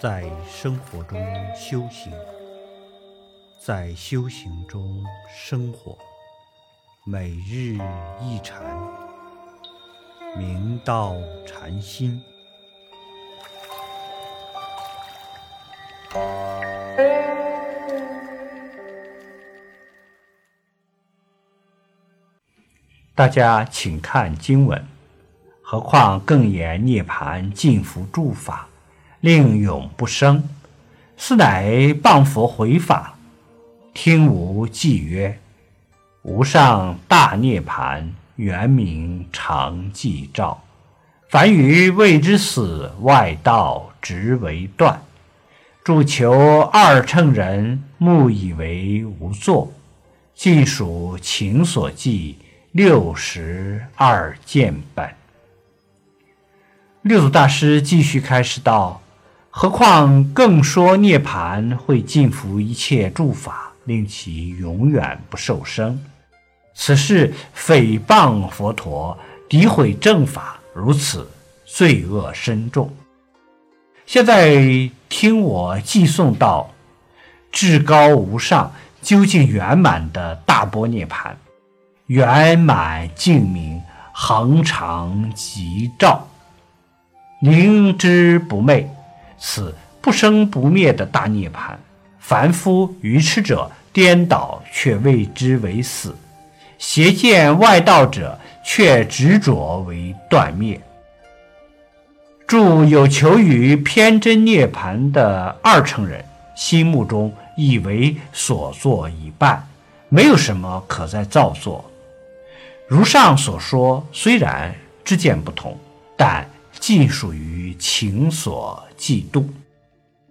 在生活中修行，在修行中生活，每日一禅，明道禅心。大家请看经文。何况更言涅盘尽伏诸法，令永不生。斯乃谤佛回法。听吾偈曰：无上大涅盘，原名常寂照。凡于未知死，外道直为断。主求二乘人，目以为无作。尽属情所寄，六十二见本。六祖大师继续开示道：“何况更说涅盘会尽服一切诸法，令其永远不受生。此事诽谤佛陀，诋毁正法，如此罪恶深重。现在听我寄诵到至高无上、究竟圆满的大波涅盘，圆满净明，恒常吉照。”灵之不昧，此不生不灭的大涅槃。凡夫愚痴者颠倒，却谓之为死；邪见外道者却执着为断灭。著有求于偏真涅槃的二乘人，心目中以为所作已办，没有什么可再造作。如上所说，虽然知见不同，但。尽属于情所嫉妒，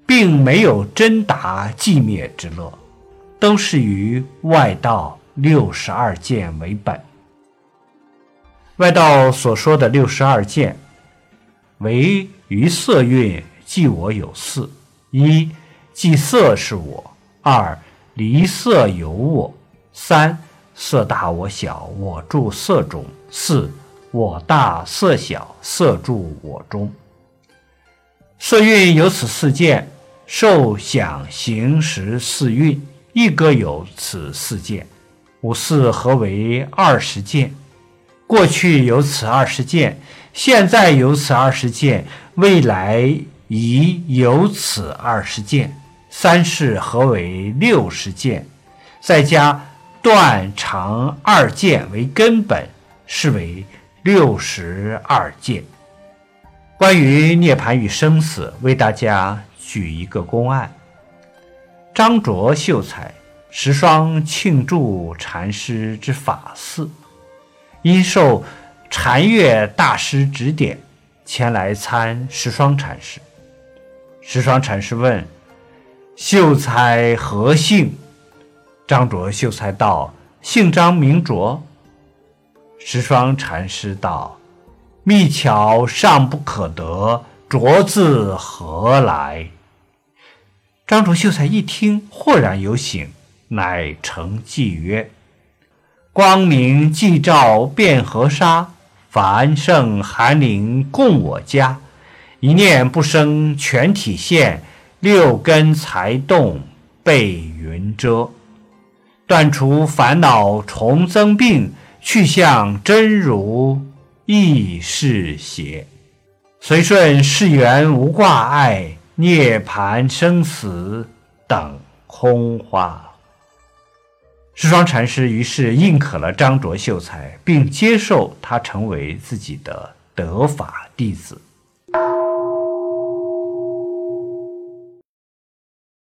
并没有真达寂灭之乐，都是于外道六十二见为本。外道所说的六十二见，为于色蕴即我有四：一即色是我；二离色有我；三色大我小，我住色中；四。我大色小，色住我中。色蕴有此四见，受想行识四蕴亦各有此四见。五四合为二十见。过去有此二十见，现在有此二十见，未来已有此二十见。三世合为六十见，再加断常二见为根本，是为。六十二见。关于涅槃与生死，为大家举一个公案：张卓秀才十双庆祝禅师之法寺，因受禅乐大师指点，前来参十双禅师。十双禅师问：“秀才何姓？”张卓秀才道：“姓张，名卓。”十双禅师道：“密巧尚不可得，拙字何来？”张卓秀才一听，豁然有醒，乃成偈曰：“光明寂照遍河沙，繁盛寒林共我家。一念不生全体现，六根才动被云遮。断除烦恼重增病。”去向真如亦是邪，随顺世缘无挂碍，涅盘生死等空花。十双禅师于是认可了张卓秀才，并接受他成为自己的得法弟子。